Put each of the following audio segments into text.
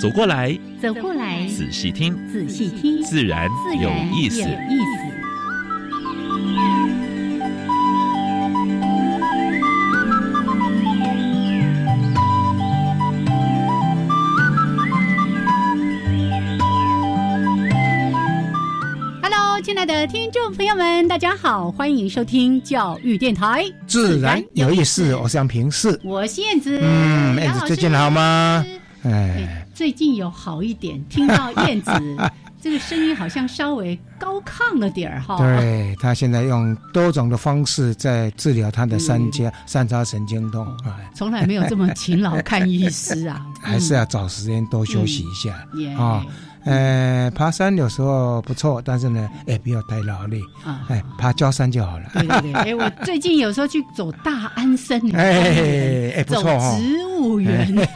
走过来，走过来，仔细听，仔细听，自然有意思。Hello，亲爱的听众朋友们，大家好，欢迎收听教育电台，自然有意思。我是杨平是，我是燕子。嗯，燕子最近好吗？哎，最近有好一点，听到燕子 这个声音好像稍微高亢了点儿哈。对他现在用多种的方式在治疗他的三家三叉神经痛啊，从来没有这么勤劳看医师啊，还是要找时间多休息一下啊。呃，爬山有时候不错，但是呢，哎，不要太劳累啊，哎，爬高山就好了。对对对，哎，我最近有时候去走大安森林，哎哎，不错哦，植物园。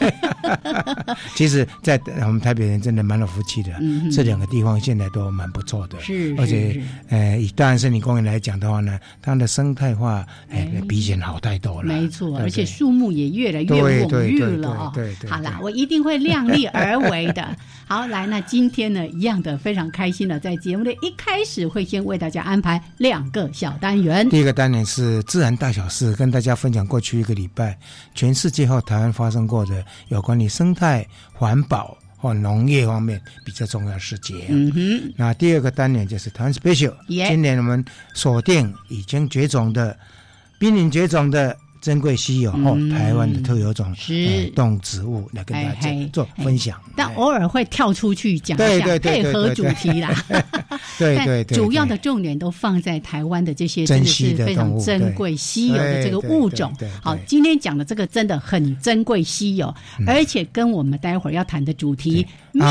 其实，在我们台北人真的蛮有福气的，这两个地方现在都蛮不错的。是，而且，呃，以大安森林公园来讲的话呢，它的生态化，哎，比以前好太多了。没错，而且树木也越来越浓郁了哦。对对，好啦，我一定会量力而为的。好，来，那今天呢，一样的非常开心的，在节目的一开始会先为大家安排两个小单元。第一个单元是自然大小事，跟大家分享过去一个礼拜全世界和台湾发生过的有关于生态环保或农业方面比较重要的事情。嗯哼。那第二个单元就是台湾 special，今年我们锁定已经绝种的濒临绝种的。珍贵稀有哦，台湾的特有种动植物来跟大家做分享，但偶尔会跳出去讲一下，配合主题啦。对对对，主要的重点都放在台湾的这些真的是非常珍贵稀有的这个物种。好，今天讲的这个真的很珍贵稀有，而且跟我们待会儿要谈的主题密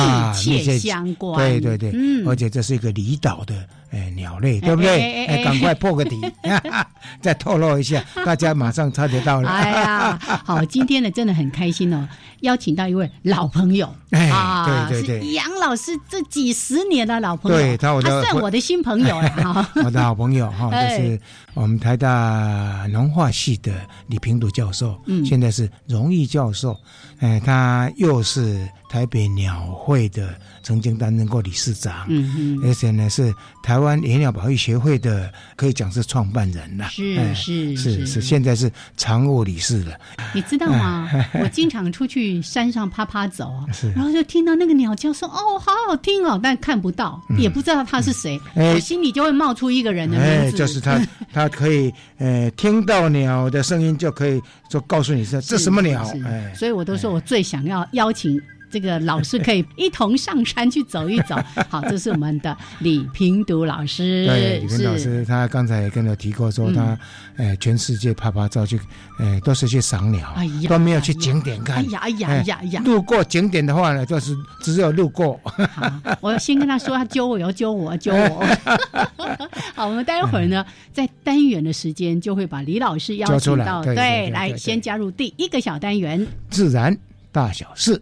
切相关。对对对，嗯，而且这是一个离岛的。哎，鸟类对不对？哎，赶快破个底，再透露一下，大家马上猜得到了。哎呀，好，今天呢真的很开心哦，邀请到一位老朋友，啊，对对对，杨老师这几十年的老朋友，对他，他算我的新朋友 了，我的好朋友哈，就是我们台大农化系的李平鲁教授，嗯，现在是荣誉教授，哎，他又是台北鸟会的。曾经担任过理事长，嗯嗯，而且呢是台湾野鸟保育协会的，可以讲是创办人了，是是是是，现在是常务理事了。你知道吗？我经常出去山上啪啪走，然后就听到那个鸟叫，说哦，好好听哦，但看不到，也不知道他是谁，我心里就会冒出一个人的名字，就是他，他可以呃听到鸟的声音，就可以就告诉你是这什么鸟，哎，所以我都说我最想要邀请。这个老师可以一同上山去走一走。好，这是我们的李平读老师。对，李平老师，他刚才也跟我提过，说他，呃，全世界拍拍照去，呃，都是去赏鸟，都没有去景点看。哎呀，哎呀，呀呀！路过景点的话呢，就是只有路过。好，我 先跟他说，他揪我，要揪我，揪我。好，我们待会儿呢，在单元的时间就会把李老师邀请到，对，来先加入第一个小单元——自然大小事。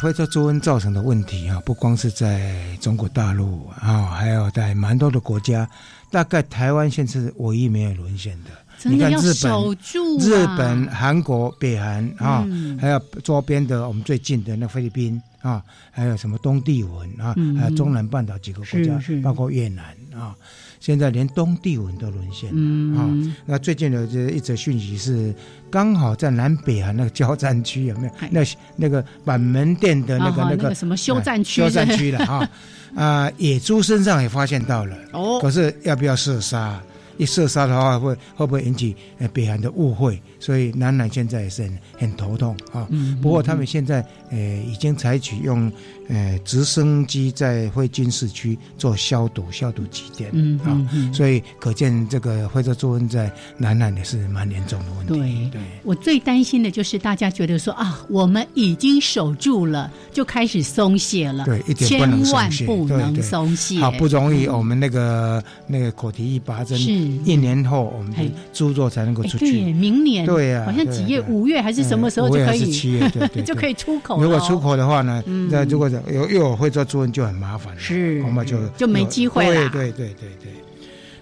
非洲猪瘟造成的问题啊，不光是在。中国大陆啊，还有在蛮多的国家，大概台湾现在是唯一没有沦陷的。你看日本、日本、韩国、北韩啊，还有周边的我们最近的那菲律宾啊，还有什么东帝汶啊，还有中南半岛几个国家，包括越南啊。现在连东帝汶都沦陷了啊。那最近的这一则讯息是，刚好在南北啊那个交战区有没有？那那个板门店的那个那个什么休战区？休战区了哈 啊，野猪身上也发现到了哦，可是要不要射杀？一射杀的话，会会不会引起呃北韩的误会？所以南南现在也是很很头痛啊。嗯不过他们现在呃已经采取用呃直升机在会军事区做消毒消毒几点啊，所以可见这个非洲猪瘟在南南也是蛮严重的问题。对，我最担心的就是大家觉得说啊，我们已经守住了，就开始松懈了。对，一点不能松懈，不能松懈。好不容易我们那个那个口蹄疫拔针，是一年后我们的猪肉才能够出去。对，明年。对呀，好像几月？五月还是什么时候就可以？七月对 对，就可以出口。如果出口的话呢？那如果有又有会做猪瘟就很麻烦了，是恐怕就就没机会了。对对对对对，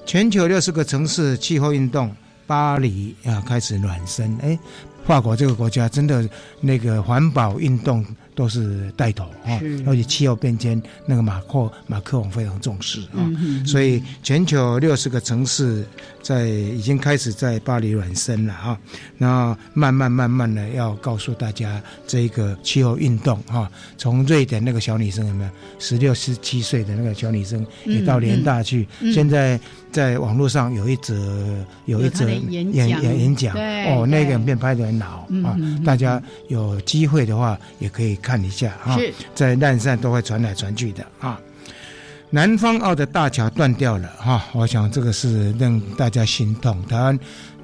全球六十个城市气候运动，巴黎啊开始暖身。哎，法国这个国家真的那个环保运动。都是带头啊，而且气候变迁，那个马克马克龙非常重视啊，所以全球六十个城市在已经开始在巴黎软身了啊，那慢慢慢慢的要告诉大家这个气候运动啊，从瑞典那个小女生有没有？十六十七岁的那个小女生也到联大去，现在。在网络上有一则有一则演演演讲。哦，那个影片拍的很好啊，大家有机会的话也可以看一下啊，在烂上都会传来传去的啊。南方澳的大桥断掉了哈，我想这个是让大家心痛。台湾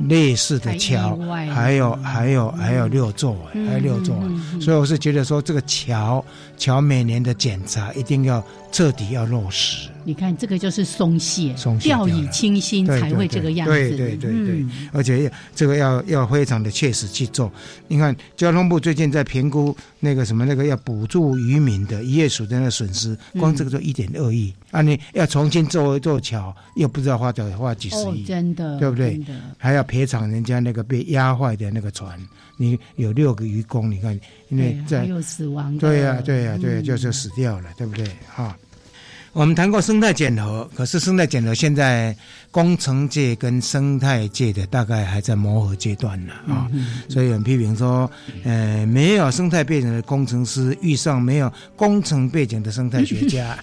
类似的桥还有还有还有六座，还有六座，所以我是觉得说这个桥桥每年的检查一定要彻底要落实。你看这个就是松懈，掉以轻心才会这个样子。对对对对，而且这个要要非常的切实去做。你看交通部最近在评估那个什么那个要补助渔民的渔业署的那个损失，光这个就一点二亿。啊，你要重新做一座桥，又不知道花多花几十亿，真的，对不对？还要赔偿人家那个被压坏的那个船。你有六个渔工，你看，因为在有死亡，对呀，对呀，对，就是死掉了，对不对？哈。我们谈过生态减核，可是生态减核现在工程界跟生态界的大概还在磨合阶段呢啊，所以有人批评说，呃，没有生态背景的工程师遇上没有工程背景的生态学家。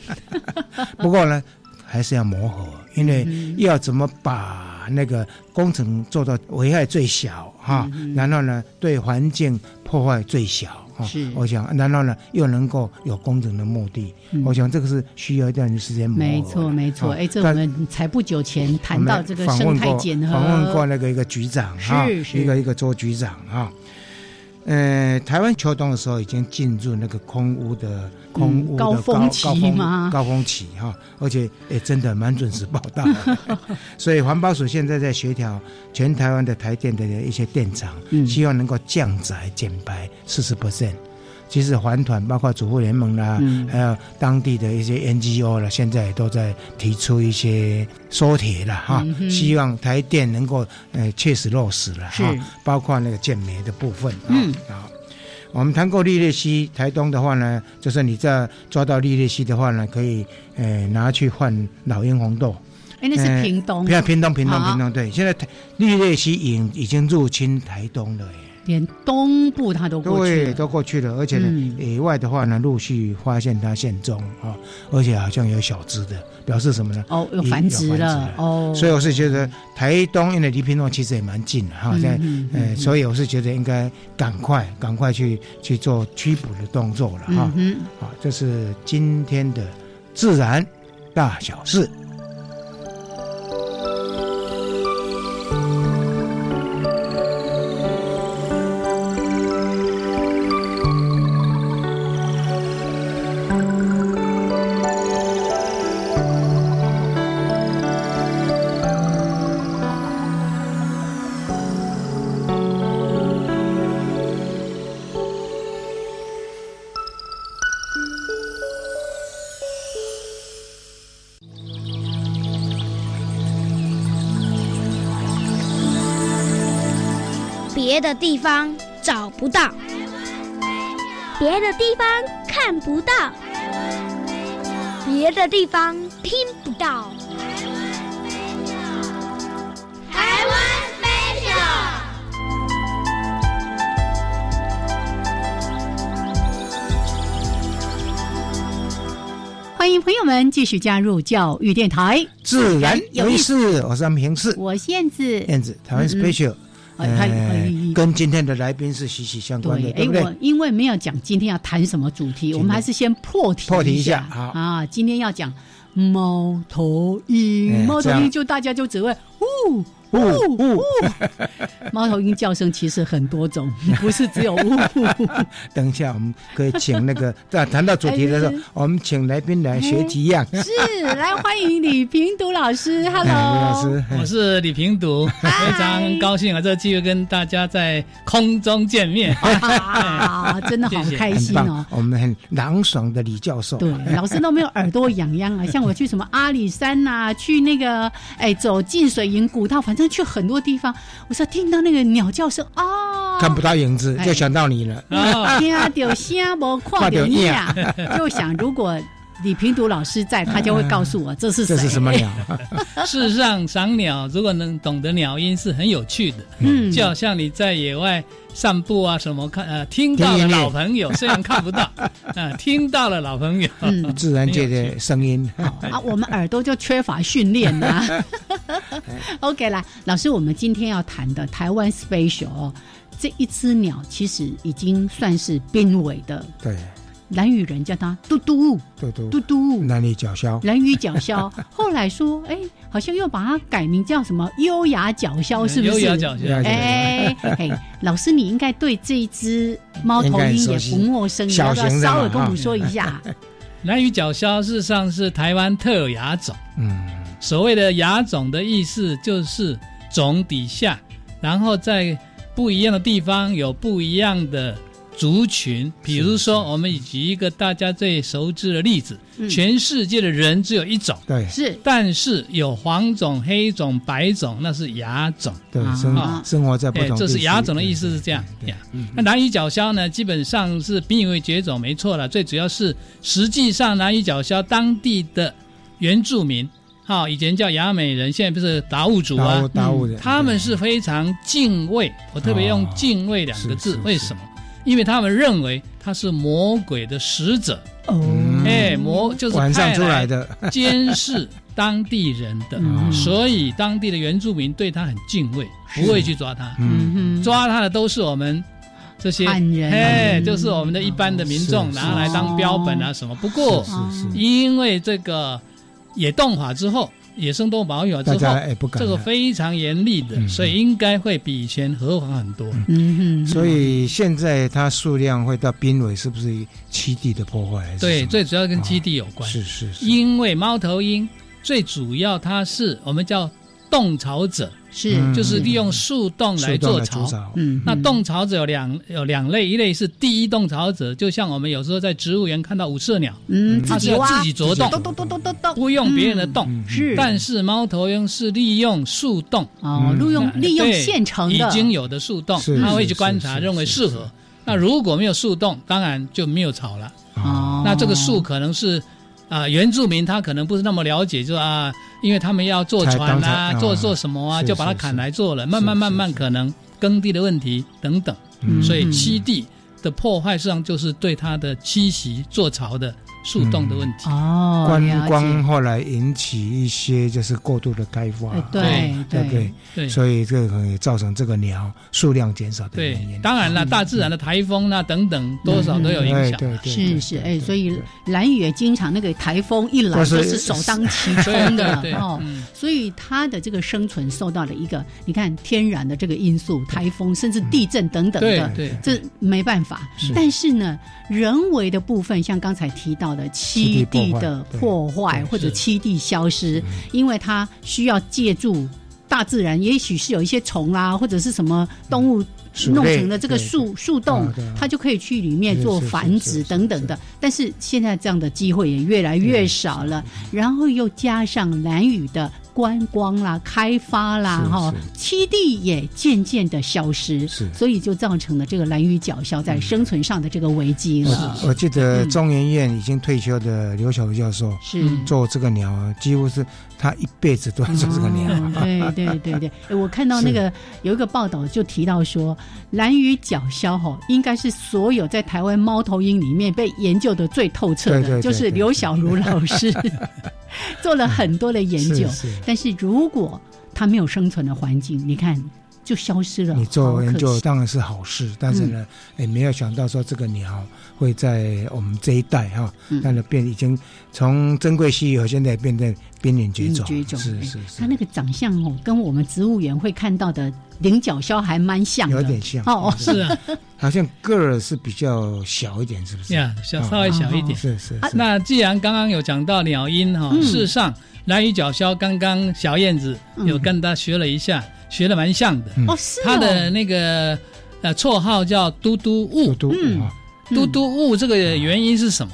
不过呢，还是要磨合，因为要怎么把那个工程做到危害最小哈，然后呢，对环境破坏最小。是，我想，然后呢，又能够有工程的目的，我想这个是需要一段时间磨没错，没错。哎，这我们才不久前谈到这个生态检核，访问过那个一个局长哈，一个一个周局长哈。呃，台湾秋冬的时候已经进入那个空屋的空屋的高峰期嘛？高峰期哈，而且也真的蛮准时报道。所以环保署现在在协调全台湾的台电的一些电厂，希望能够降载减排四十 percent。其实环团包括主妇联盟啦，还有当地的一些 NGO 了，现在也都在提出一些缩铁了哈，希望台电能够呃切实落实了哈，包括那个建煤的部分啊。我们谈过利列西台东的话呢，就是你在抓到利列西的话呢，可以呃拿去换老鹰红豆。哎，那是屏东，屏东屏东屏东对，现在利列西已已经入侵台东了耶。连东部它都过去，对，都过去了，而且呢，野外的话呢，陆续发现它现踪啊，而且好像有小只的，表示什么呢？哦，有繁殖了哦。所以我是觉得台东因为离屏东其实也蛮近的哈，在呃，所以我是觉得应该赶快赶快去去做驱捕的动作了哈。好，这是今天的自然大小事。地方找不到。别的地方看不到。别的地方听不到。欢迎朋友们继续加入教育电台。自然有意思。我是安平市我燕子。燕子台湾 special 哎，跟今天的来宾是息息相关的，对不对？我因为没有讲今天要谈什么主题，我们还是先破题破题一下。好。啊，今天要讲猫头鹰，猫头鹰就大家就只会呜。呜呜，猫头鹰叫声其实很多种，不是只有呜。等一下，我们可以请那个在 谈到主题的时候，我们请来宾来学几样。是，来欢迎李平读老师。Hello，李老师，我是李平读，非常高兴啊，这个机会跟大家在空中见面。啊，真的好开心哦。我们很朗爽的李教授，对，老师都没有耳朵痒痒啊。像我去什么阿里山呐，去那个哎走进水营古道，反正。去很多地方，我说听到那个鸟叫声啊，看不到影子，就想到你了。听到声无看到你啊，就想如果李平读老师在，他就会告诉我这是这是什么鸟。事实上，赏鸟如果能懂得鸟音是很有趣的。嗯，就好像你在野外。散步啊，什么看呃，听到了老朋友，虽然看不到，啊，听到了老朋友，嗯，自然界的声音。啊，我们耳朵就缺乏训练啦。OK，来，老师，我们今天要谈的台湾 special 这一只鸟，其实已经算是濒危的。对。蓝羽人叫它嘟嘟，嘟嘟嘟嘟，蓝羽角枭，蓝羽角枭。后来说，哎，好像又把它改名叫什么优雅角枭，是不是？优雅角枭。哎，哎，老师，你应该对这一只猫头鹰也不陌生，你要不要稍微跟我们说一下？蓝羽角枭事实上是台湾特有亚种。嗯，所谓的亚种的意思就是种底下，然后在不一样的地方有不一样的。族群，比如说，我们举一个大家最熟知的例子，全世界的人只有一种，对，是，但是有黄种、黑种、白种，那是亚种，对，生生活在不同，这是亚种的意思是这样。那南屿角枭呢，基本上是濒危绝种，没错了。最主要是，实际上南屿角枭当地的原住民，好，以前叫雅美人，现在不是达悟族啊，达悟人，他们是非常敬畏，我特别用敬畏两个字，为什么？因为他们认为他是魔鬼的使者，哦，哎，魔就是晚上出来的。监视当地人的，所以当地的原住民对他很敬畏，不会去抓他。嗯。抓他的都是我们这些汉人，哎，就是我们的一般的民众拿来当标本啊什么。不过，因为这个野动法之后。野生动物保护之后，这个非常严厉的，所以应该会比以前合法很多。嗯哼，所以现在它数量会到濒危，是不是栖地的破坏？对，最主要跟栖地有关。是是是，因为猫头鹰最主要它是我们叫洞巢者。是，就是利用树洞来做巢。嗯，那洞巢者有两有两类，一类是第一洞巢者，就像我们有时候在植物园看到五色鸟，嗯，它是要自己啄洞，不用别人的洞。是，但是猫头鹰是利用树洞，哦，利用利用现成的已经有的树洞，它会去观察，认为适合。那如果没有树洞，当然就没有巢了。哦，那这个树可能是。啊，原住民他可能不是那么了解，就啊，因为他们要坐船啊，做做什么啊，就把它砍来做了。慢慢慢慢，可能耕地的问题等等，所以栖地的破坏实际上就是对它的栖息、做巢的。树洞的问题。哦，观光后来引起一些就是过度的开发，对对对对，所以这个也造成这个鸟数量减少的原因。当然了，大自然的台风那等等，多少都有影响。是是，哎，所以蓝雨也经常那个台风一来就是首当其冲的 哦，所以它的这个生存受到了一个你看天然的这个因素，台风甚至地震等等的，这没办法。但是呢，人为的部分，像刚才提到。的栖地的破坏或者栖地消失，因为它需要借助大自然，也许是有一些虫啊，或者是什么动物弄成了这个树树洞，它就可以去里面做繁殖等等的。但是现在这样的机会也越来越少了，然后又加上蓝雨的。观光啦、开发啦，哈，栖地也渐渐的消失，是，所以就造成了这个蓝鱼角鸮在生存上的这个危机了。我记得中研院已经退休的刘晓教授是。做这个鸟，几乎是他一辈子都在做这个鸟。对对对对，我看到那个有一个报道就提到说，蓝鱼角鸮哈应该是所有在台湾猫头鹰里面被研究的最透彻的，就是刘小茹老师。做了很多的研究，但是如果它没有生存的环境，你看就消失了。你做研究当然是好事，但是呢，也没有想到说这个鸟会在我们这一代哈，它的变已经从珍贵稀有，现在变成濒临绝种。绝种是是是。它那个长相哦，跟我们植物园会看到的菱角鸮还蛮像，有点像哦，是啊，好像个儿是比较小一点，是不是？呀，小稍微小一点。是是。那既然刚刚有讲到鸟音哈，事实上。蓝羽角鸮刚刚小燕子有跟他学了一下，学的蛮像的。哦，是。他的那个呃绰号叫嘟嘟雾，嘟嘟雾。嘟嘟雾这个原因是什么？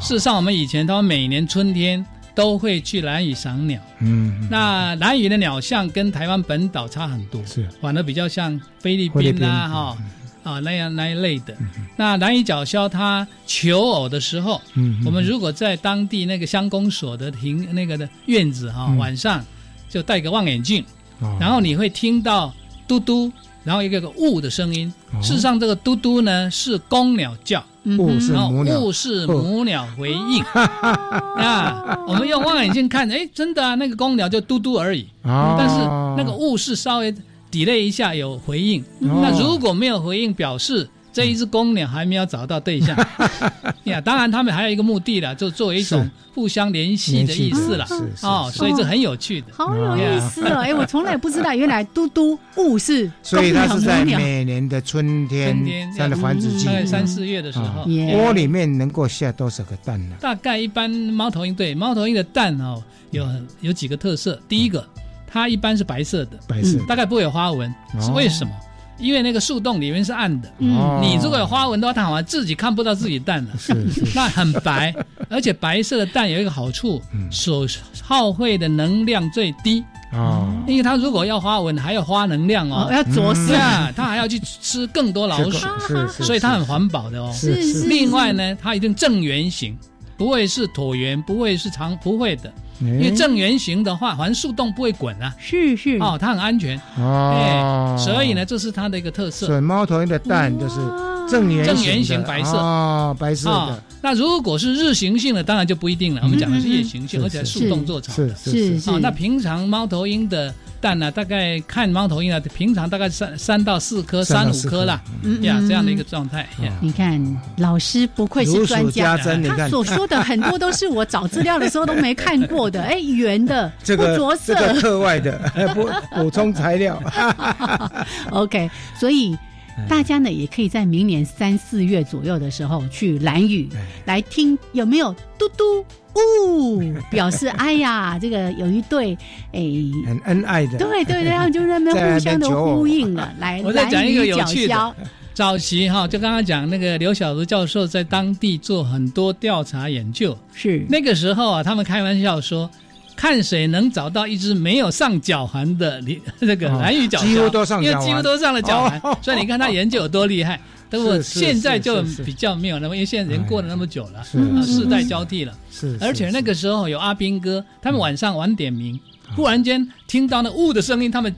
事实上，我们以前他们每年春天都会去蓝屿赏鸟。嗯。那蓝屿的鸟像跟台湾本岛差很多，是，反而比较像菲律宾啊，哈。啊，那样那一类的，那蓝屿角鸮它求偶的时候，嗯我们如果在当地那个乡公所的庭那个的院子哈，晚上就戴个望远镜，然后你会听到嘟嘟，然后一个个雾的声音。事实上，这个嘟嘟呢是公鸟叫，嗯是母鸟，呜是母鸟回应。啊，我们用望远镜看，哎，真的啊，那个公鸟就嘟嘟而已，但是那个雾是稍微。抵赖一下有回应，那如果没有回应，表示这一只公鸟还没有找到对象。呀，当然他们还有一个目的了，就作为一种互相联系的意思了。哦，所以这很有趣的，好有意思哦！哎，我从来不知道，原来嘟嘟雾是所以它是在每年的春天，它的繁殖季，大概三四月的时候，窝里面能够下多少个蛋呢？大概一般猫头鹰对猫头鹰的蛋哦，有有几个特色，第一个。它一般是白色的，白色大概不会有花纹，是为什么？因为那个树洞里面是暗的，你如果有花纹的话，它好像自己看不到自己蛋了，是 那很白，而且白色的蛋有一个好处，所耗费的能量最低。哦，因为它如果要花纹，还要花能量哦，要着色，它还要去吃更多老鼠，所以它很环保的哦。是。是。另外呢，它一定正圆形，不会是椭圆，不会是长，不会的。因为正圆形的话，反正树洞不会滚啊。是是哦，它很安全哦。所以呢，这是它的一个特色。所以猫头鹰的蛋就是正圆正圆形白色哦，白色的。那如果是日行性的，当然就不一定了。我们讲的是夜行性，而且树洞做巢的。是是是。那平常猫头鹰的。蛋呢？大概看猫头鹰啊，平常大概三三到四颗，三五颗啦，呀，这样的一个状态。你看，老师不愧是专家，他所说的很多都是我找资料的时候都没看过的。哎，圆的，这个这个课外的，补补充材料。OK，所以大家呢也可以在明年三四月左右的时候去蓝雨来听，有没有嘟嘟？呜，表示哎呀，这个有一对哎，很恩爱的，对对对，他们就在那边互相的呼应了。来，我再讲一个有趣的。早期哈，就刚刚讲那个刘小如教授在当地做很多调查研究，是那个时候啊，他们开玩笑说，看谁能找到一只没有上脚环的那个蓝鱼角，几乎都上，因为几乎都上了脚环，所以你看他研究有多厉害。但我 现在就比较没有那么，因为现在人过了那么久了，世代交替了。是，而且那个时候有阿兵哥，他们晚上晚点名，忽然间听到那雾的声音，他们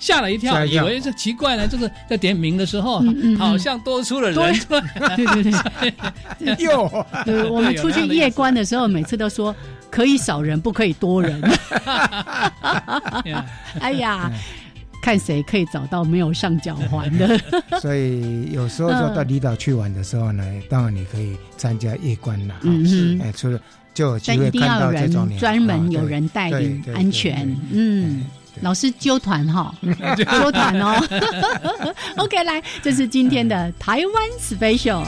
吓了一跳，以为这奇怪呢，就是在点名的时候，好像多出了人。对对 对，哟，我们出去夜观的时候，每次都说可以少人，不可以多人。哎呀。看谁可以找到没有上脚环的。所以有时候说到离岛去玩的时候呢，当然你可以参加夜观了。嗯哎，除了就有机会看到这种专门有人带领，安全。嗯，老师揪团哈，揪团哦。OK，来，这是今天的台湾 special。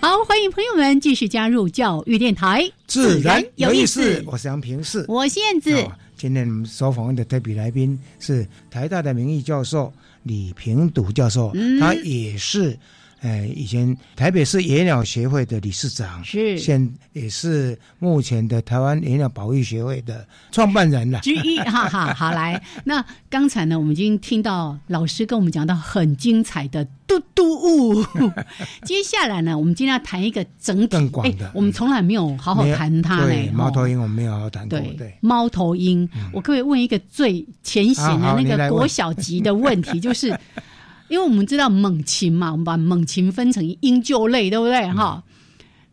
好，欢迎朋友们继续加入教育电台，自然有意思。我是杨平世，我燕子。今天我们所访问的特别来宾是台大的名誉教授李平笃教授，他也是。哎，以前台北市野鸟协会的理事长是，现也是目前的台湾野鸟保育协会的创办人了。之一，哈哈，好来。那刚才呢，我们已经听到老师跟我们讲到很精彩的嘟嘟物。接下来呢，我们今天要谈一个整体更广的，我们从来没有好好谈它嘞。猫头鹰我们没有好好谈过。对，猫头鹰，我可以问一个最浅显的那个 国小级的问题，就是。因为我们知道猛禽嘛，我们把猛禽分成鹰鹫类，对不对？哈，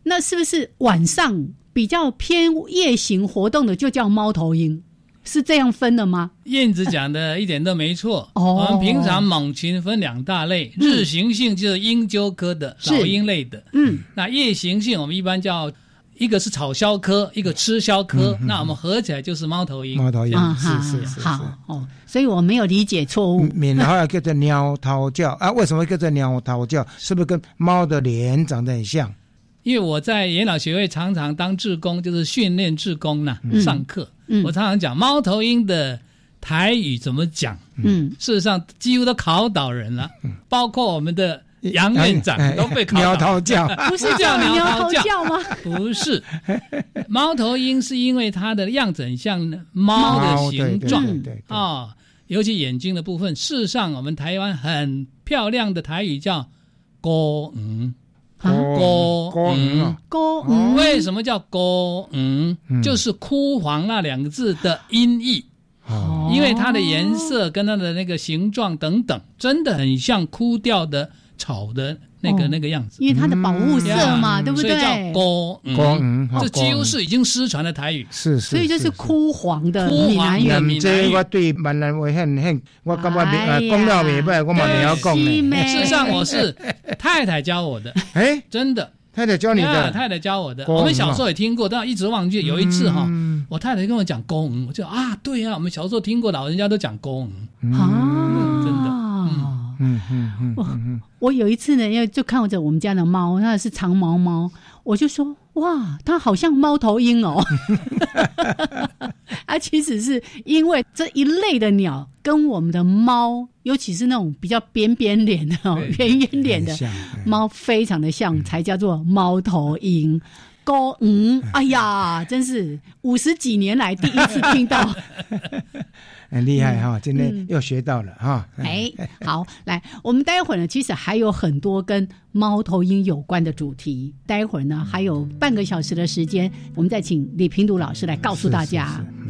那是不是晚上比较偏夜行活动的就叫猫头鹰？是这样分的吗？燕子讲的一点都没错。我们平常猛禽分两大类，日行性就是鹰鹫科的老鹰类的，嗯，那夜行性我们一般叫。一个是草鸮科，一个吃鸮科，那我们合起来就是猫头鹰。猫头鹰是是是好哦，所以我没有理解错误。闽南话叫做鸟头叫 啊，为什么叫做鸟头叫？是不是跟猫的脸长得很像？因为我在野老学会常常当志工，就是训练志工呢，上课。我常常讲猫头鹰的台语怎么讲。嗯，事实上几乎都考倒人了，包括我们的。杨院长都被鸟头叫，不是叫鸟头叫。吗？不是，猫头鹰是因为它的样子很像猫的形状。啊，尤其眼睛的部分。事实上，我们台湾很漂亮的台语叫“歌嗯”，歌嗯，歌嗯，为什么叫歌嗯？就是枯黄那两个字的音译。哦，因为它的颜色跟它的那个形状等等，真的很像枯掉的。草的那个那个样子，因为它的保护色嘛，对不对？所以叫高嗯，这几乎是已经失传的台语，是是，所以就是枯黄的闽南语。这我对闽南话很很，我感觉呃讲了明白，我嘛没有讲呢。事实上我是太太教我的，哎，真的，太太教你的，太太教我的。我们小时候也听过，但一直忘记。有一次哈，我太太跟我讲公，我就啊，对呀，我们小时候听过，老人家都讲公啊，真的。嗯嗯嗯，我有一次呢，因为就看着我们家的猫，那是长毛猫，我就说哇，它好像猫头鹰哦。啊，其实是因为这一类的鸟跟我们的猫，尤其是那种比较扁扁脸的、圆圆脸的猫，非常的像，才叫做猫头鹰。高嗯，哎呀，真是五十几年来第一次听到。很厉害哈，今天又学到了哈。哎，好，来，我们待会儿呢，其实还有很多跟猫头鹰有关的主题。待会儿呢，还有半个小时的时间，我们再请李平读老师来告诉大家。我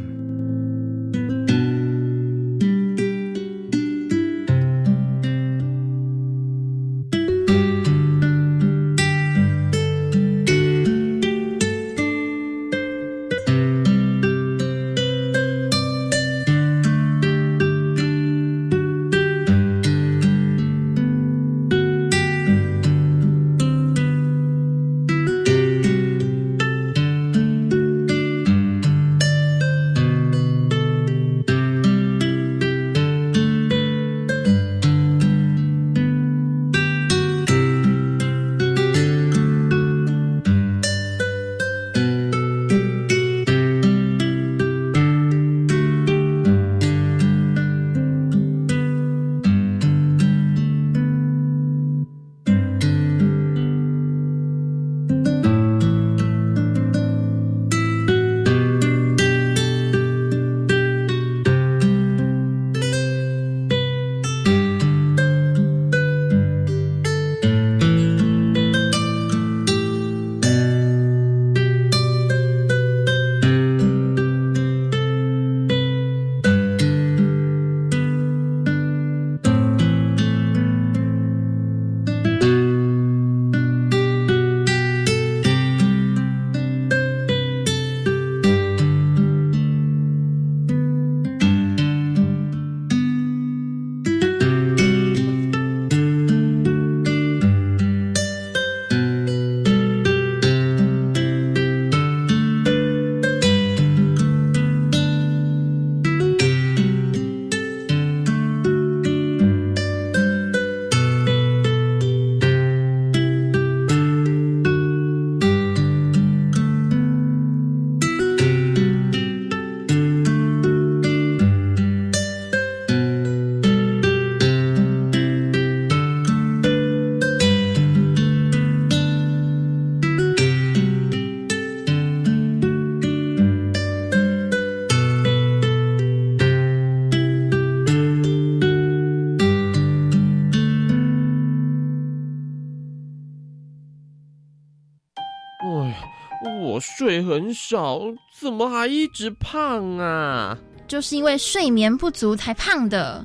少，怎么还一直胖啊？就是因为睡眠不足才胖的。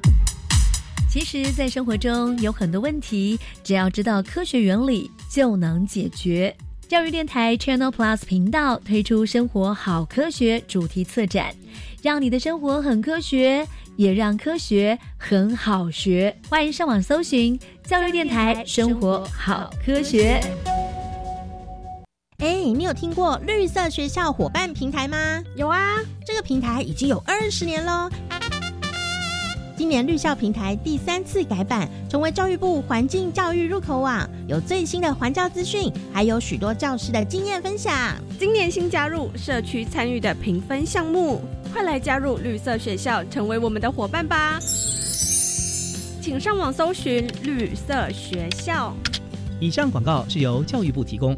其实，在生活中有很多问题，只要知道科学原理就能解决。教育电台 Channel Plus 频道推出“生活好科学”主题策展，让你的生活很科学，也让科学很好学。欢迎上网搜寻教育电台“生活好科学”。哎，你有听过绿色学校伙伴平台吗？有啊，这个平台已经有二十年喽。今年绿校平台第三次改版，成为教育部环境教育入口网，有最新的环教资讯，还有许多教师的经验分享。今年新加入社区参与的评分项目，快来加入绿色学校，成为我们的伙伴吧！请上网搜寻绿色学校。以上广告是由教育部提供。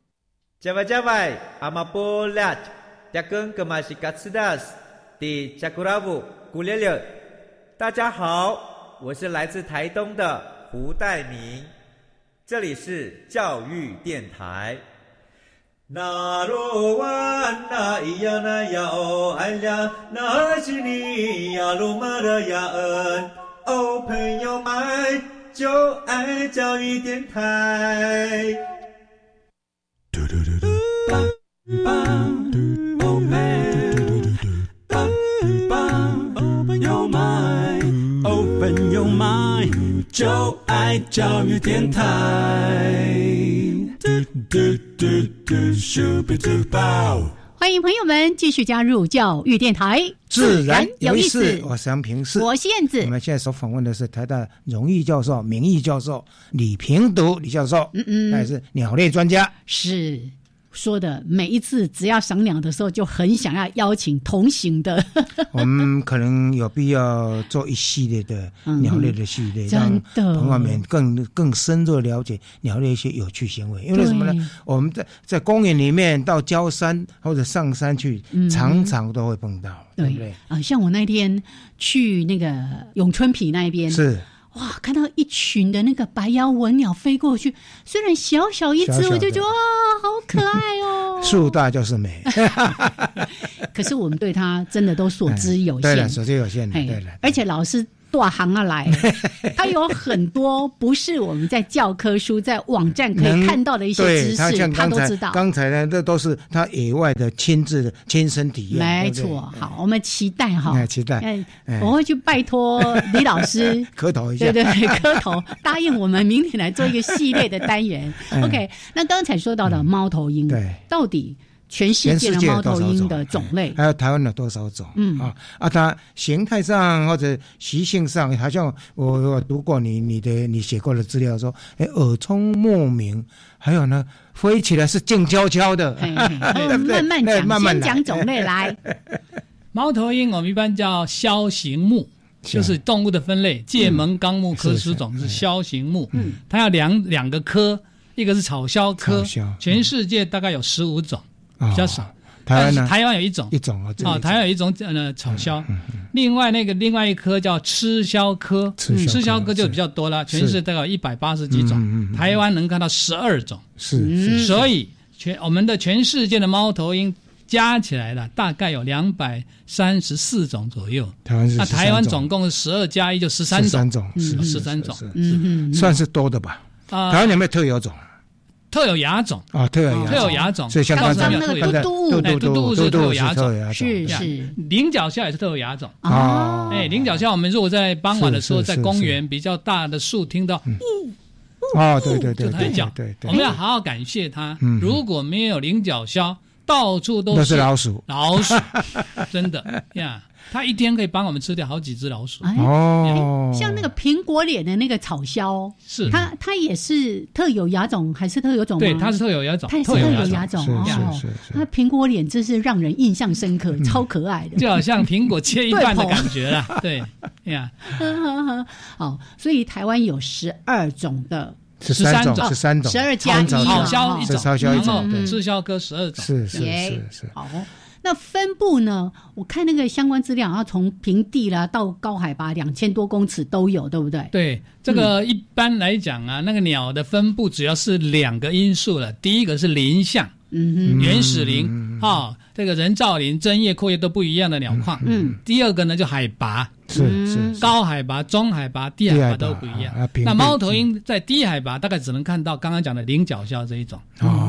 加外加外，阿玛波拉，扎根格玛西卡斯达斯，迪加古拉布古列列。大家好，我是来自台东的胡代明，这里是教育电台。那罗哇那咿呀那呀哦哎呀，那是你呀鲁玛的呀恩哦，朋友们就爱教育电台。就爱教育电台。 欢迎朋友们继续加入教育电台，自然有意思。我是杨平是，我是燕子。我们现在所访问的是台大荣誉教授、名誉教授李平读李教授，嗯嗯，他也是鸟类专家，是。说的每一次只要赏鸟的时候，就很想要邀请同行的。我们可能有必要做一系列的鸟类的系列，让朋友们更更深入了解鸟类一些有趣行为。因为什么呢？我们在在公园里面到郊山或者上山去，常常都会碰到，对不对？啊，像我那天去那个永春皮那边是。哇！看到一群的那个白腰文鸟飞过去，虽然小小一只，我就觉得哇，好可爱哦。树大就是美。可是我们对它真的都所知有限，对了，所知有限，对了。而且老师。大行啊来，它有很多不是我们在教科书、在网站可以看到的一些知识，他都知道。刚才呢，这都是他野外的亲自的亲身体验。没错，好，我们期待哈，期待。我会去拜托李老师 磕头一下，对对，磕头答应我们明天来做一个系列的单元。OK，那刚才说到的猫头鹰，对，到底？全世界的猫头鹰的种类，还有台湾有多少种？嗯啊啊，它形态上或者习性上，好像我我读过你你的你写过的资料说，哎，耳聪目明，还有呢，飞起来是静悄悄的，对不对？慢慢讲，先讲种类来。猫头鹰我们一般叫枭形目，就是动物的分类，界门纲目科属种是枭形目。嗯，它要两两个科，一个是草枭科，全世界大概有十五种。比较少，台湾呢？台湾有一种。一种啊，台湾有一种呃草鸮，另外那个另外一科叫吃枭科，吃枭科就比较多了，全世界大概一百八十几种，台湾能看到十二种，是，所以全我们的全世界的猫头鹰加起来了，大概有两百三十四种左右。台湾是那台湾总共是十二加一就十三种，十三种，嗯，算是多的吧。台湾有没有特有种？特有亚种。啊，特有特有亚种，所以像刚刚那个嘟嘟嘟嘟嘟是特有亚种，是是，菱角鸮也是特有亚种。啊。哎，菱角鸮，我们如果在傍晚的时候在公园比较大的树听到，哦，对对对，就它叫，对对，我们要好好感谢它。如果没有菱角鸮，到处都是老鼠，老鼠，真的呀。它一天可以帮我们吃掉好几只老鼠。哦，像那个苹果脸的那个草鸮，是。它它也是特有亚种还是特有种？对，它是特有亚种，它是特有亚种。哦。那苹果脸真是让人印象深刻，超可爱的，就好像苹果切一半的感觉啦。对呀，好，所以台湾有十二种的，十三种，十三种，十二加一，草鸮一种，草鸮一种，赤鸮科十二种，是是是是，好。那分布呢？我看那个相关资料，要从平地啦到高海拔两千多公尺都有，对不对？对，这个一般来讲啊，那个鸟的分布主要是两个因素了。第一个是林相，嗯哼，原始林啊，这个人造林、针叶、阔叶都不一样的鸟况。嗯，第二个呢就海拔。是是，高海拔、中海拔、低海拔都不一样。那猫头鹰在低海拔大概只能看到刚刚讲的菱角鸮这一种，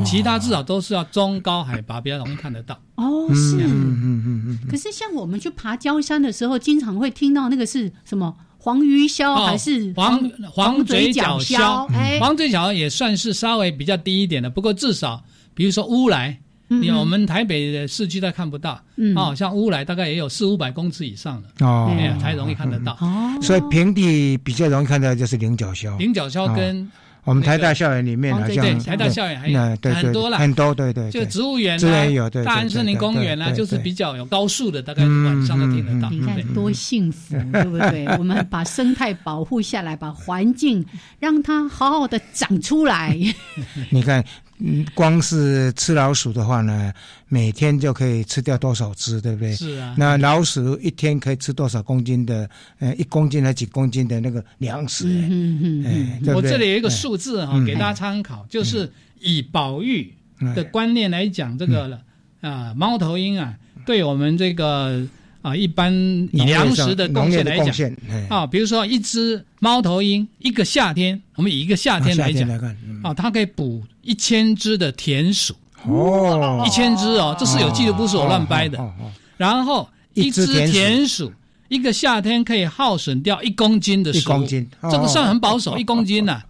其他至少都是要中高海拔比较容易看得到。哦，是。嗯嗯嗯嗯。可是像我们去爬焦山的时候，经常会听到那个是什么黄鱼鸮还是黄黄嘴角鸮？黄嘴角也算是稍微比较低一点的，不过至少比如说乌来。你我们台北的市区都看不到，哦，像乌来大概也有四五百公尺以上的哦，才容易看得到。哦，所以平地比较容易看到就是菱角鸮。菱角鸮跟我们台大校园里面好像台大校园还有很多了，很多对对，就植物园啊，有对大安森林公园啦，就是比较有高树的，大概晚上都听得到。你看多幸福，对不对？我们把生态保护下来，把环境让它好好的长出来。你看。嗯，光是吃老鼠的话呢，每天就可以吃掉多少只，对不对？是啊。那老鼠一天可以吃多少公斤的？呃，一公斤还几公斤的那个粮食？嗯嗯嗯。我这里有一个数字哈，给大家参考，就是以保育的观念来讲，这个啊，猫头鹰啊，对我们这个。啊，一般以粮食的贡献来讲，啊，比如说一只猫头鹰，一个夏天，我们以一个夏天来讲，啊，它可以捕一千只的田鼠，哦，一千只哦，这是有记录，不是我乱掰的。然后一只田鼠，一个夏天可以耗损掉一公斤的食物，这个算很保守，一公斤呐。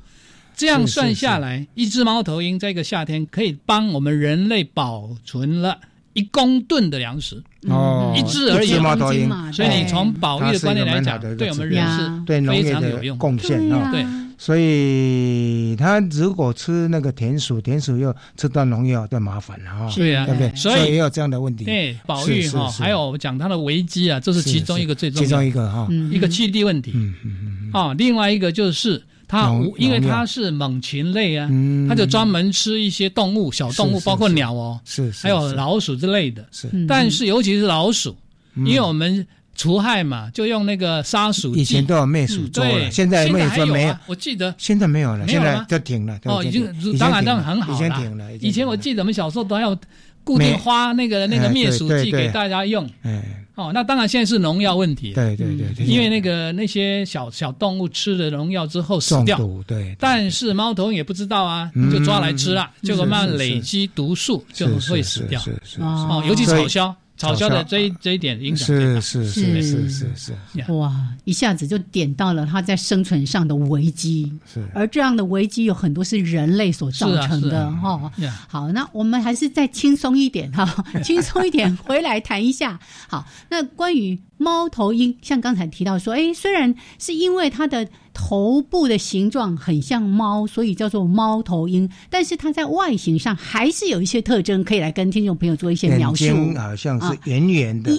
这样算下来，一只猫头鹰在一个夏天可以帮我们人类保存了。一公吨的粮食，哦，一只而已，猫头鹰，所以你从保育的观点来讲，对我们人是对非常有贡献啊。对，所以他如果吃那个田鼠，田鼠又吃到农药，就麻烦了哈。对呀，对不对？所以也有这样的问题。对，保育哈，还有讲它的危机啊，这是其中一个最重要，其中一个哈，一个栖地问题。嗯嗯嗯。啊，另外一个就是。它因为它是猛禽类啊，它就专门吃一些动物、小动物，包括鸟哦，是还有老鼠之类的。是，但是尤其是老鼠，因为我们除害嘛，就用那个杀鼠剂。以前都有灭鼠粥了，现在灭鼠没有。我记得现在没有了，现在就停了。哦，已经当然当然很好了。以前停了。以前我记得我们小时候都要固定花那个那个灭鼠剂给大家用。哎。哦，那当然现在是农药问题。对对对，因为那个那些小小动物吃了农药之后死掉。对。但是猫头鹰也不知道啊，就抓来吃了，结果慢慢累积毒素，就会死掉。哦，尤其草鸮。草鸮的这一这一点影响是是是是是是哇，一下子就点到了他在生存上的危机。是，而这样的危机有很多是人类所造成的哈。好，那我们还是再轻松一点哈，轻松一点回来谈一下。好，那关于猫头鹰，像刚才提到说，哎，虽然是因为它的。头部的形状很像猫，所以叫做猫头鹰。但是它在外形上还是有一些特征，可以来跟听众朋友做一些描述。眼睛好像是圆圆的，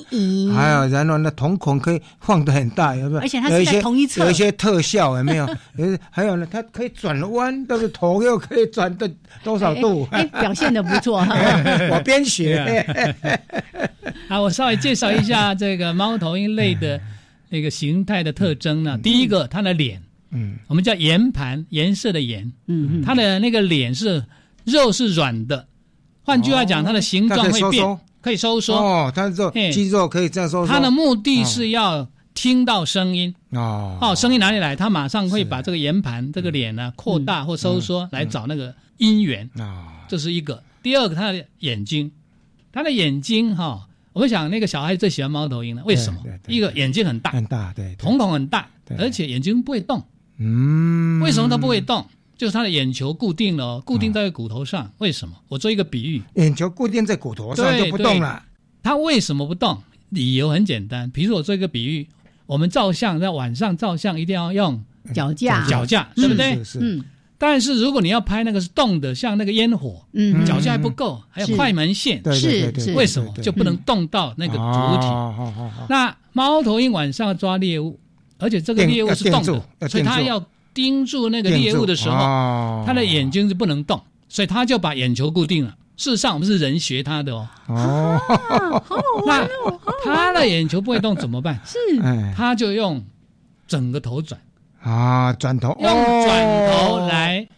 还有然后那瞳孔可以放得很大，有没有？而且它是在同一侧，有一些特效，有没有？有还有呢，它可以转弯，但是头又可以转的多少度？哎，表现的不错。我边学。好，我稍微介绍一下这个猫头鹰类的。那个形态的特征呢？第一个，它的脸，嗯，我们叫颜盘，颜色的颜，嗯，它的那个脸是肉是软的，换句话讲，它的形状会变，可以收缩。哦，它的肉肌肉可以这样收缩。它的目的是要听到声音。哦，哦，声音哪里来？它马上会把这个圆盘这个脸呢扩大或收缩来找那个音源啊，这是一个。第二个，它的眼睛，它的眼睛哈。我想那个小孩最喜欢猫头鹰了，为什么？一个眼睛很大，很大，对，瞳孔很大，而且眼睛不会动。嗯，为什么它不会动？就是它的眼球固定了，固定在骨头上。为什么？我做一个比喻，眼球固定在骨头上就不动了。它为什么不动？理由很简单，比如我做一个比喻，我们照相在晚上照相一定要用脚架，脚架对不对？嗯。但是如果你要拍那个是动的，像那个烟火，嗯，脚下还不够，还有快门线，是。是，为什么？就不能动到那个主体？那猫头鹰晚上抓猎物，而且这个猎物是动的，所以它要盯住那个猎物的时候，它的眼睛是不能动，所以它就把眼球固定了。事实上，我们是人学它的哦。哦，那它的眼球不会动怎么办？是，它就用整个头转。啊，转头用转头来，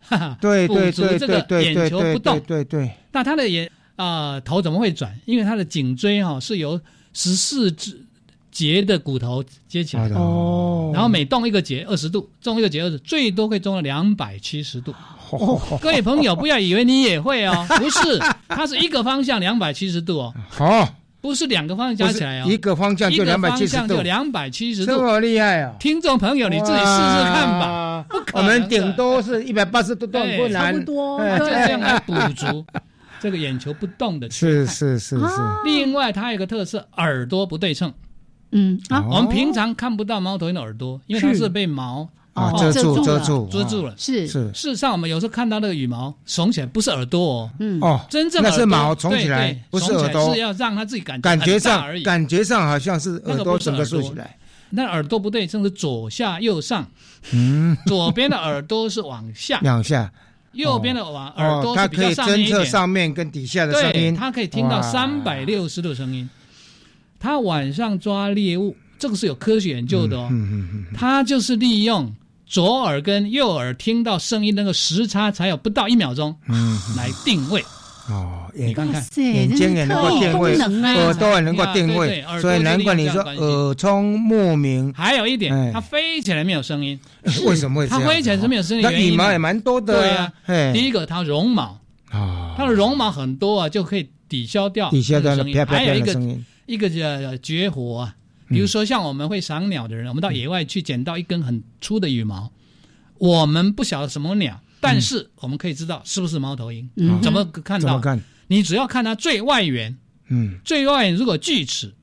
哈哈，对对对对对，眼球不动，对对。那他的眼啊头怎么会转？因为他的颈椎哈是由十四指节的骨头接起来的哦。然后每动一个节二十度，动一个节二十，最多可以动到两百七十度。各位朋友，不要以为你也会哦，不是，它是一个方向两百七十度哦。好。不是两个方向加起来哦，一个方向就两百七十度，就两百七十度，这么厉害啊！听众朋友，你自己试试看吧。我们顶多是一百八十度都不难，差不多，就这样来补足这个眼球不动的是是是是。另外，它有个特色，耳朵不对称。嗯啊，我们平常看不到猫头鹰的耳朵，因为它是被毛。啊，遮住，遮住，遮住了。是。是，事实上，我们有时候看到那个羽毛耸起来，不是耳朵哦，嗯。哦，真正那是毛耸起来，不是耳朵，是要让它自己感感觉上而已，感觉上好像是耳朵整个竖起来。那耳朵不对，称是左下右上，嗯，左边的耳朵是往下，往下，右边的往耳朵它可以侦测上面跟底下的声音，它可以听到三百六十度声音。它晚上抓猎物，这个是有科学研究的哦，嗯嗯嗯，它就是利用。左耳跟右耳听到声音那个时差才有不到一秒钟，嗯，来定位。哦，你看。看，眼睛也能够定位，耳朵也能够定位，所以难怪你说耳聪目明。还有一点，它飞起来没有声音，为什么会？它飞起来是没有声音，它羽毛也蛮多的。对啊，第一个它绒毛。啊，它的绒毛很多啊，就可以抵消掉抵消掉声音。还有一个一个叫绝活啊。比如说，像我们会赏鸟的人，我们到野外去捡到一根很粗的羽毛，我们不晓得什么鸟，但是我们可以知道是不是猫头鹰。怎么看到？怎么看？你只要看它最外缘，嗯，最外缘如果锯齿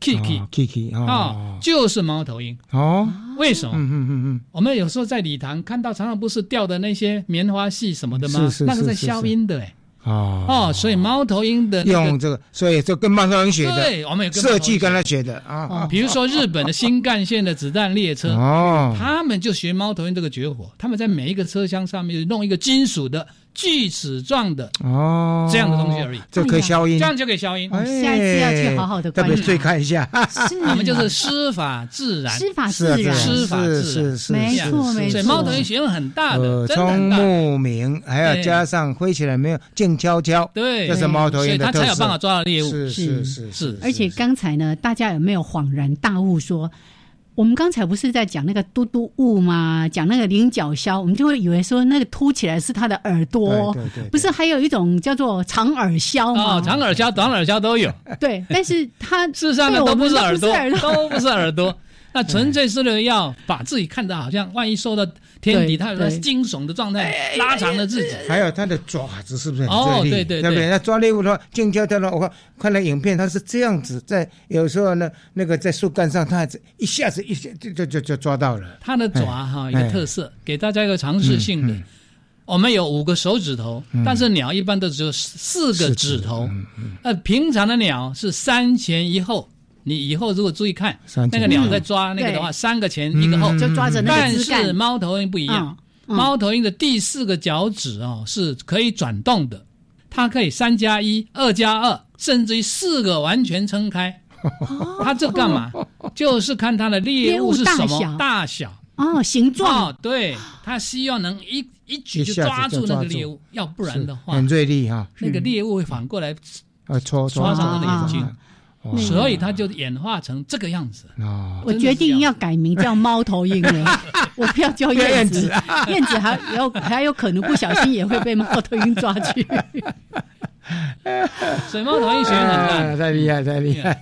，kiki，kiki 啊，就是猫头鹰。哦，为什么？嗯嗯嗯嗯，我们有时候在礼堂看到，常常不是掉的那些棉花絮什么的吗？是是那个在消音的哎。哦哦，所以猫头鹰的用这个，所以就跟猫头鹰学的，对，我们有设计跟他学的啊。比如说日本的新干线的子弹列车，哦，他们就学猫头鹰这个绝活，他们在每一个车厢上面弄一个金属的。锯齿状的哦，这样的东西而已，这可以消音，这样就可以消音。下一次要去好好的观察，注意看一下。我们就是师法自然，师法自然，师法自然，没错没错。所以猫头鹰学问很大的，聪目还要加上飞起来没有静悄悄，对，这是猫头鹰的特色，它才有办法抓到猎物。是是是是。而且刚才呢，大家有没有恍然大悟说？我们刚才不是在讲那个嘟嘟物吗？讲那个菱角鸮，我们就会以为说那个凸起来是它的耳朵，对对，不是还有一种叫做长耳鸮吗？长耳鸮、短耳鸮都有。对，但是它 事实上都不是耳朵，都不是耳朵。那纯粹是了要把自己看得好像，万一受到。天敌，它有个惊悚的状态，拉长了自己。还有它的爪子是不是很锐利？对对对，那抓猎物的话，静悄悄的。我看看了影片，它是这样子，在有时候呢，那个在树干上，它一下子一下就就就就抓到了。它的爪哈，一个特色，给大家一个尝试性的。我们有五个手指头，但是鸟一般都只有四个指头。呃，平常的鸟是三前一后。你以后如果注意看，那个鸟在抓那个的话，三个前一个后，就抓着那个但是猫头鹰不一样，猫头鹰的第四个脚趾哦是可以转动的，它可以三加一、二加二，甚至于四个完全撑开。它这干嘛？就是看它的猎物是什么大小。哦，形状。对，它希望能一一举就抓住那个猎物，要不然的话很锐利哈，那个猎物会反过来呃戳戳伤它的眼睛。所以它就演化成这个样子。我决定要改名叫猫头鹰了，我不要叫燕子，燕子还有还有可能不小心也会被猫头鹰抓去。水猫头鹰学很大，太厉害，太厉害！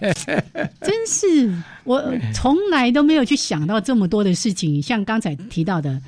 真是我从来都没有去想到这么多的事情，像刚才提到的。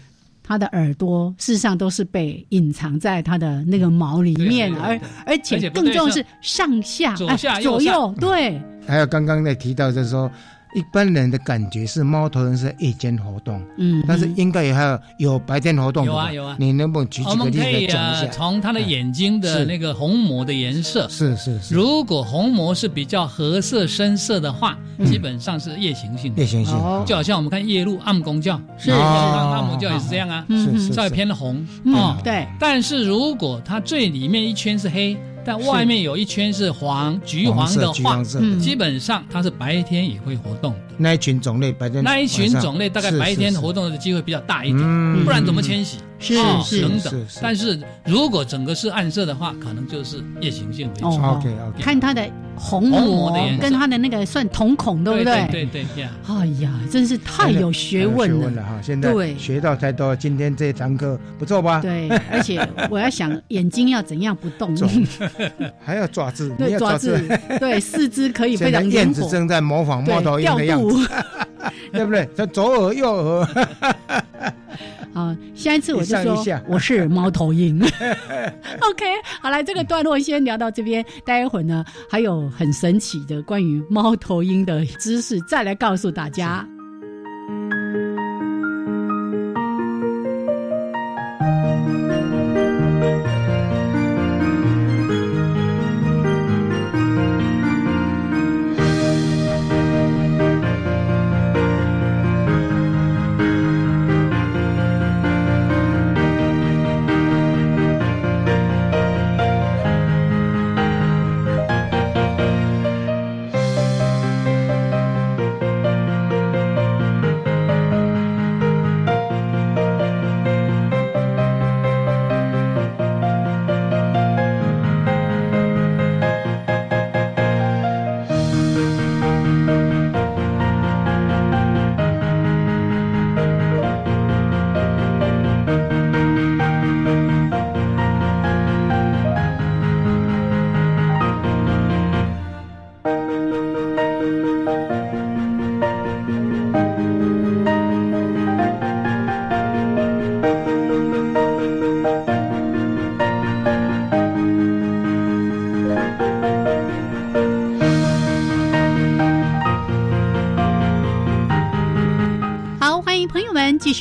它的耳朵事实上都是被隐藏在它的那个毛里面，而而且更重要是上下、左下、左右，对。还有刚刚在提到，就是说。一般人的感觉是猫头鹰是夜间活动，嗯，但是应该也还有有白天活动。有啊有啊，你能不能举几个例子讲一下？从它的眼睛的那个虹膜的颜色，是是是。如果虹膜是比较褐色深色的话，基本上是夜行性。夜行性，就好像我们看夜路暗公叫，是暗公叫也是这样啊，是稍微偏红哦。对，但是如果它最里面一圈是黑。但外面有一圈是黄、橘黄的话，基本上它是白天也会活动。那一群种类白天，那一群种类大概白天活动的机会比较大一点，不然怎么迁徙？是是等等。但是如果整个是暗色的话，可能就是夜行性为主。OK OK，看它的。虹膜跟它的那个算瞳孔，对不对？对对对。哎呀，真是太有学问了哈！现在对学到太多，今天这堂课不错吧？对，而且我要想眼睛要怎样不动，还要爪子，对爪子，对四肢可以 非常灵活。燕子正在模仿猫头鹰的样子，对不对？这左耳右耳。好，下一次我就说我是猫头鹰。OK，好来，这个段落先聊到这边，待会儿呢还有很神奇的关于猫头鹰的知识，再来告诉大家。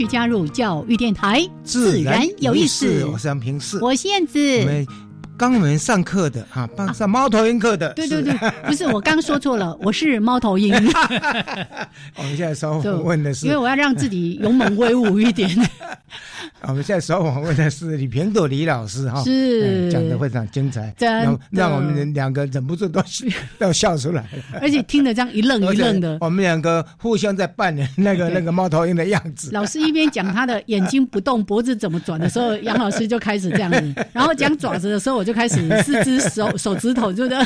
加入教育电台，自然有意思。我是杨平四，我是燕子。我们刚我们上课的哈，上猫头鹰课的。对对对，不是我刚说错了，我是猫头鹰。我们现在稍微问的是，因为我要让自己勇猛威武一点。我们现在首访问的是李平朵李老师哈，是讲的非常精彩，让让我们两个忍不住都都笑出来了，而且听得这样一愣一愣的。我们两个互相在扮演那个 那个猫头鹰的样子。老师一边讲他的眼睛不动，脖子怎么转的时候，杨老师就开始这样子，然后讲爪子的时候，我就开始四只手 手指头就的。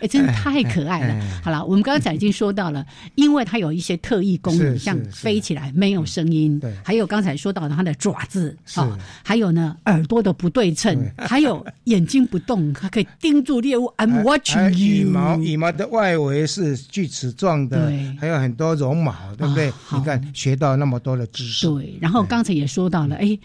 哎，真的太可爱了。好了，我们刚才已经说到了，因为它有一些特异功能，像飞起来没有声音，对，还有刚才说到的它的爪子啊，还有呢耳朵的不对称，还有眼睛不动，它可以盯住猎物。I'm watching you。羽毛羽毛的外围是锯齿状的，还有很多绒毛，对不对？你看学到那么多的知识。对，然后刚才也说到了，哎，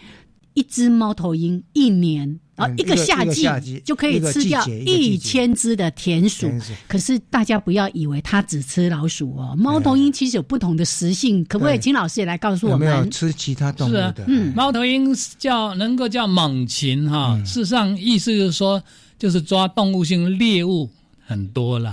一只猫头鹰一年。啊，一个夏季就可以吃掉一千只的田鼠。可是大家不要以为它只吃老鼠哦，猫头鹰其实有不同的食性，可不可以请老师也来告诉我们？有没有吃其他动物的？嗯，猫头鹰叫能够叫猛禽哈，事实上意思就是说，就是抓动物性猎物。很多了，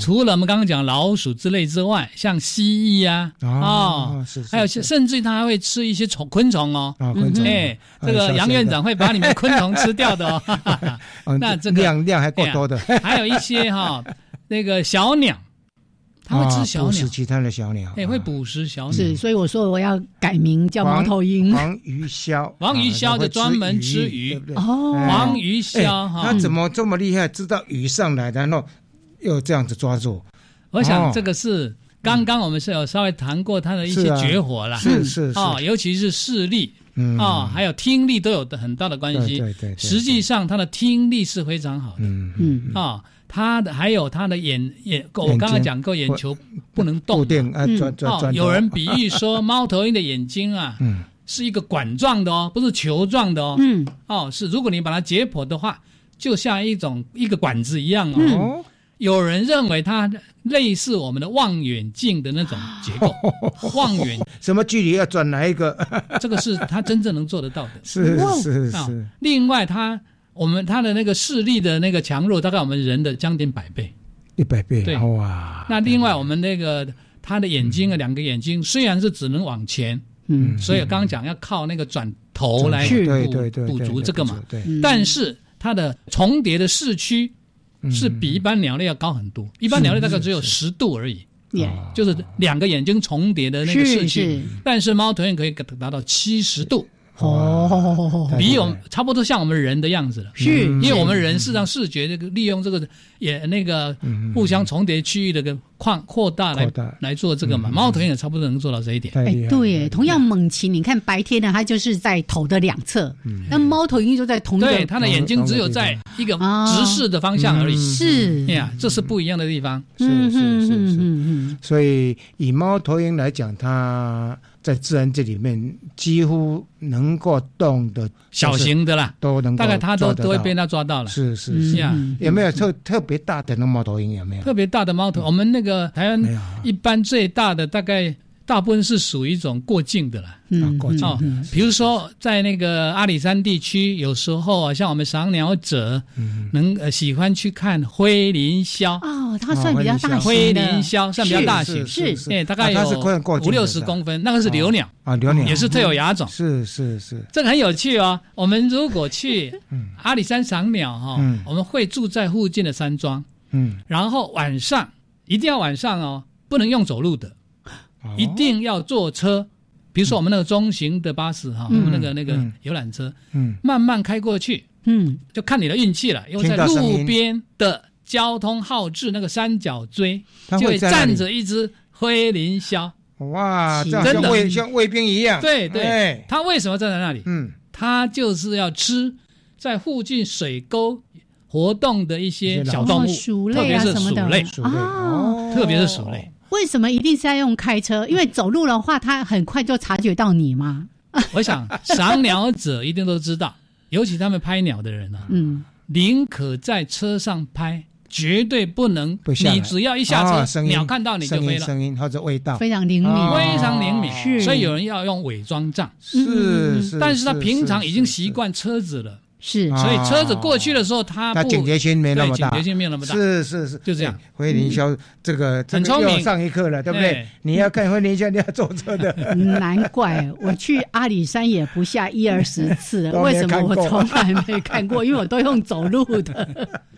除了我们刚刚讲老鼠之类之外，像蜥蜴啊，哦，还有甚至它还会吃一些虫昆虫哦，昆虫，哎，这个杨院长会把你们昆虫吃掉的哦。那这个量量还够多的，还有一些哈，那个小鸟，它会吃小鸟，其他的小鸟，也会捕食小鸟。是，所以我说我要改名叫猫头鹰。黄鱼鸮，黄鱼鸮就专门吃鱼，哦，黄鱼鸮哈，它怎么这么厉害？知道鱼上来，然后又这样子抓住。我想这个是刚刚我们是有稍微谈过它的一些绝活啦，是是啊，尤其是视力，啊，还有听力都有的很大的关系。对对，实际上它的听力是非常好的。嗯嗯啊。他的还有他的眼眼，我刚刚讲过，眼球不能动。啊，有人比喻说，猫头鹰的眼睛啊，是一个管状的哦，不是球状的哦。嗯，哦，是如果你把它解剖的话，就像一种一个管子一样哦。有人认为它类似我们的望远镜的那种结构。望远 什么距离要转哪一个？这个是它真正能做得到的。是是是。另外，它我们它的那个视力的那个强弱，大概我们人的将近百倍。一百倍。对哇。那另外，我们那个它的眼睛啊，两个眼睛虽然是只能往前。嗯，所以刚刚讲要靠那个转头来补补足这个嘛，对。但是它的重叠的视区是比一般鸟类要高很多，一般鸟类大概只有十度而已，就是两个眼睛重叠的那个视区，但是猫头鹰可以达到七十度。哦，比我们差不多像我们人的样子了，是，因为我们人事实上视觉这个利用这个也那个互相重叠区域的个扩扩大来来做这个嘛，猫头鹰也差不多能做到这一点。哎，对，同样猛禽，你看白天呢，它就是在头的两侧，那猫头鹰就在同对，它的眼睛只有在一个直视的方向而已。是。呀，这是不一样的地方。是是是是，所以以猫头鹰来讲，它。在自然界里面，几乎能够动的小型的啦，都能大概它都都会被它抓到了。是是是啊，有没有特特别大的那猫头鹰？有没有特别大的猫头？我们那个台湾一般最大的大概。大部分是属于一种过境的了，嗯，过境。哦，比如说在那个阿里山地区，有时候啊，像我们赏鸟者，能呃喜欢去看灰林鸮。哦，它算比较大型灰林鸮算比较大型，是，哎，大概有五六十公分，那个是留鸟。啊，留鸟。也是特有亚种。是是是，这个很有趣哦。我们如果去 阿里山赏鸟哈，我们会住在附近的山庄，嗯，然后晚上一定要晚上哦，不能用走路的。一定要坐车，比如说我们那个中型的巴士哈，我们那个那个游览车，嗯，慢慢开过去，嗯，就看你的运气了。因为在路边的交通号志那个三角锥，就会站着一只灰林鸮。哇，真的。像卫兵一样。对对，他为什么站在那里？嗯，他就是要吃在附近水沟活动的一些小动物，特别是鼠类，哦，特别是鼠类。为什么一定是要用开车？因为走路的话，他很快就察觉到你嘛？我想赏鸟者一定都知道，尤其他们拍鸟的人啊，嗯，宁可在车上拍，绝对不能。你只要一下车，鸟看到你就飞了。声音或者味道非常灵敏，非常灵敏。所以有人要用伪装杖。是是，但是他平常已经习惯车子了。是，所以车子过去的时候，它它警觉性没那么大，警觉性没有那么大。是是是，就这样。灰林霄这个很聪明，上一课了，对不对？你要看灰林霄，你要坐车的。难怪我去阿里山也不下一二十次，为什么我从来没看过？因为我都用走路的。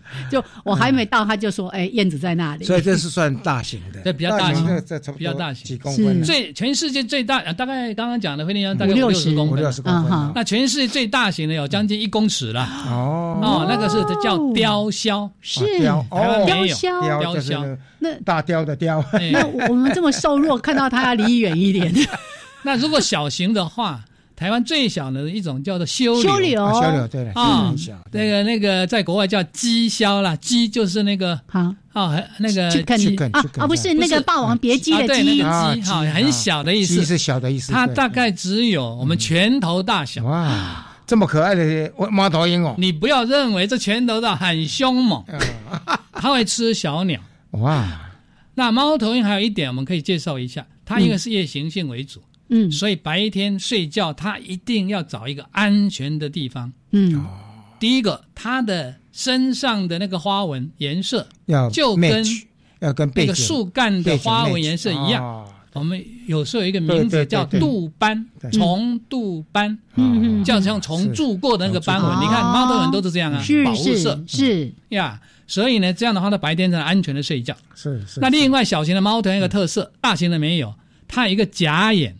就我还没到，他就说：“哎，燕子在那里。”所以这是算大型的，对，比较大型，这比较大型，几公分。最全世界最大，大概刚刚讲的飞林霄大概五六十公分，六十公分。那全世界最大型的有将近一公尺了。哦。哦，那个是叫雕鸮，是。雕雕鸮，雕鸮。那大雕的雕。那我们这么瘦弱，看到它要离远一点。那如果小型的话。台湾最小的一种叫做修修柳，修柳对啊，那个那个在国外叫鸡枭啦，鸡就是那个好。哦，那个啊啊，不是那个霸王别姬的鸡，鸡哈，很小的意思，是小的意思，它大概只有我们拳头大小。哇，这么可爱的猫头鹰哦，你不要认为这拳头的很凶猛，它会吃小鸟哇。那猫头鹰还有一点我们可以介绍一下，它因为是夜行性为主。嗯，所以白天睡觉，它一定要找一个安全的地方。嗯，第一个，它的身上的那个花纹颜色要就跟要跟那个树干的花纹颜色一样。我们有时候有一个名字叫杜斑，虫杜斑，嗯。嗯，叫像虫蛀过的那个斑纹。你看猫头鹰都是这样啊，保护色。是呀。所以呢，这样的话，它白天才能安全的睡觉。是是。那另外小型的猫头鹰一个特色，大型的没有，它有一个假眼。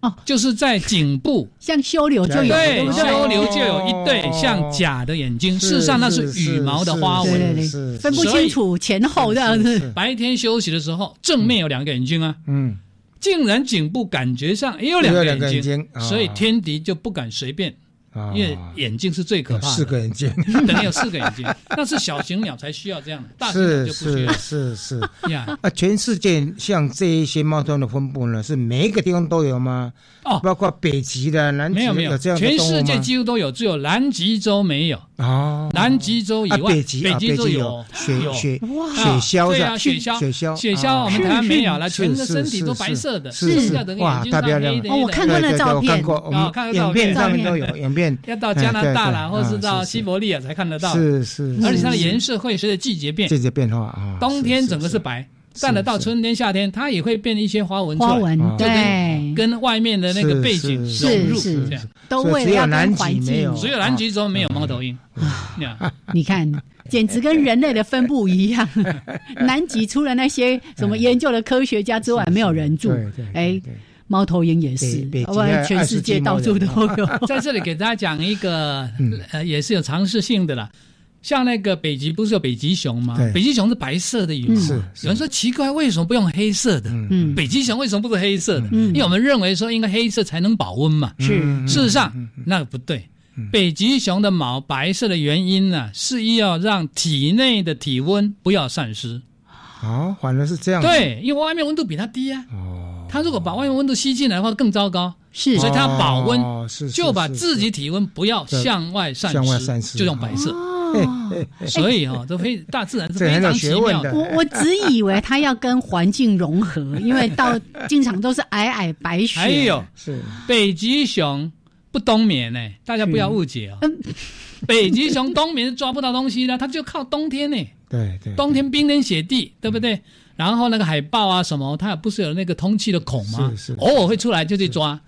哦，就是在颈部，像修柳就有，对，修柳就有一对像假的眼睛，事实上那是羽毛的花纹，分不清楚前后这样子。白天休息的时候，正面有两个眼睛啊，嗯，竟然颈部感觉上也有两个眼睛，所以天敌就不敢随便因为眼睛是最可怕的，四个眼睛，等于有四个眼睛，那是小型鸟才需要这样的，大型鸟就不需要。是是是。呀，啊，全世界像这一些猫头鹰的分布呢，是每一个地方都有吗？哦，包括北极的、南极没有没有。这样全世界几乎都有，只有南极洲没有。哦，南极洲以外，北极北极洲有。雪雪雪橇，对啊，雪橇。雪橇雪橇，我们台湾没有了，全个身体都白色的，是是。哇，大漂亮！哦，我看过那照片，哦，看过影片上面都有影片，要到加拿大啦，或是到西伯利亚才看得到。是是，而且它的颜色会随着季节变，季节变化啊。冬天整个是白。但了到春天、夏天，它也会变一些花纹，花纹对，跟外面的那个背景融入，这样都为了要跟环境。只有南极洲没有猫头鹰，你看，简直跟人类的分布一样。南极除了那些什么研究的科学家之外，没有人住。哎，猫头鹰也是，全世界到处都有。在这里给大家讲一个，呃，也是有尝试性的啦。像那个北极不是有北极熊吗？北极熊是白色的羽毛。有人说奇怪，为什么不用黑色的？嗯，北极熊为什么不是黑色的？因为我们认为说应该黑色才能保温嘛。是，事实上那个不对。北极熊的毛白色的原因呢，是要让体内的体温不要散失。哦，反而是这样。对，因为外面温度比它低啊。哦。它如果把外面温度吸进来的话，更糟糕。是，所以它保温，就把自己体温不要向外散失，就用白色。哦所以哈，都非大自然是非常奇妙的。我我只以为它要跟环境融合，因为到经常都是皑皑白雪。还有是北极熊不冬眠呢，大家不要误解哦。北极熊冬眠是抓不到东西的，它就靠冬天呢。对对，冬天冰天雪地，对不对？然后那个海豹啊什么，它不是有那个通气的孔吗？是是，偶尔会出来就去抓。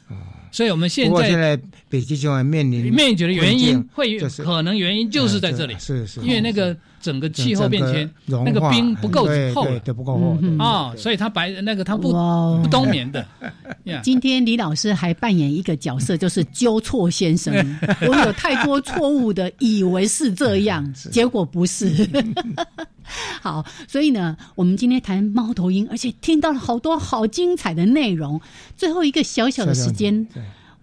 所以我们现在现在北极熊面临灭绝的原因，会可能原因就是在这里，是是，因为那个整个气候变迁，那个冰不够厚，对不够厚啊，所以它白那个它不不冬眠的。今天李老师还扮演一个角色，就是纠错先生。我有太多错误的以为是这样，结果不是。好，所以呢，我们今天谈猫头鹰，而且听到了好多好精彩的内容。最后一个小小的时间，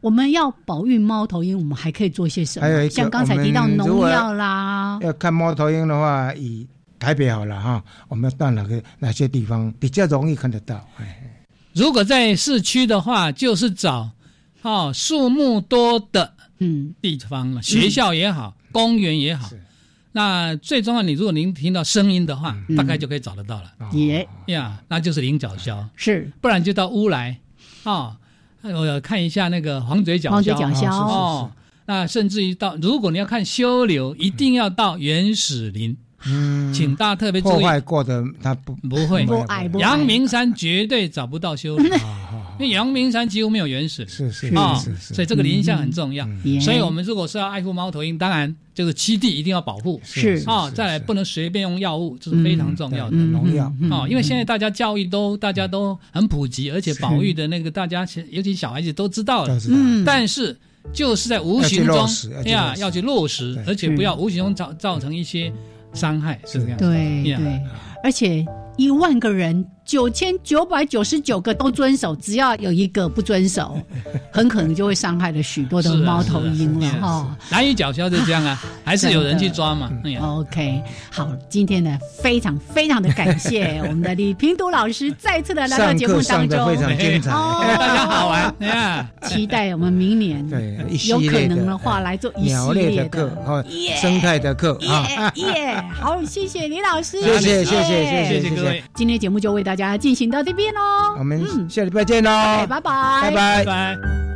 我们要保育猫头鹰，我们还可以做些什么？像刚才提到农药啦。要看猫头鹰的话，以台北好了哈，我们到哪个哪些地方比较容易看得到？如果在市区的话，就是找哦树木多的嗯地方了，学校也好，公园也好。那最重要，你如果您听到声音的话，大概就可以找得到了。也呀，那就是菱角鸮，是，不然就到乌来，哦，我看一下那个黄嘴角鸮，黄嘴角鸮哦。那甚至于到，如果你要看修流，一定要到原始林。嗯，请大家特别注意，破坏过的他不不会。阳明山绝对找不到修理。因为阳明山几乎没有原始，是是啊，所以这个林相很重要。所以我们如果是要爱护猫头鹰，当然就是栖地一定要保护，是啊，再来不能随便用药物，这是非常重要的。农药啊。因为现在大家教育都大家都很普及，而且保育的那个大家尤其小孩子都知道了，嗯，但是就是在无形中呀要去落实，而且不要无形中造造成一些伤害，是这样。对对，而且一万个人。九千九百九十九个都遵守，只要有一个不遵守，很可能就会伤害了许多的猫头鹰了哈。蓝鱼角鸮就这样啊，还是有人去抓嘛。OK，好，今天呢非常非常的感谢 我们的李平都老师再次的来到节目当中，非常精彩，大家好玩呀！期待我们明年对有可能的话来做一系列的课，生态的课啊耶！好，谢谢李老师，谢谢谢谢谢谢各位，今天节目就为大家。家进行到这边喽，我们下礼拜见喽，拜拜，拜拜，拜拜。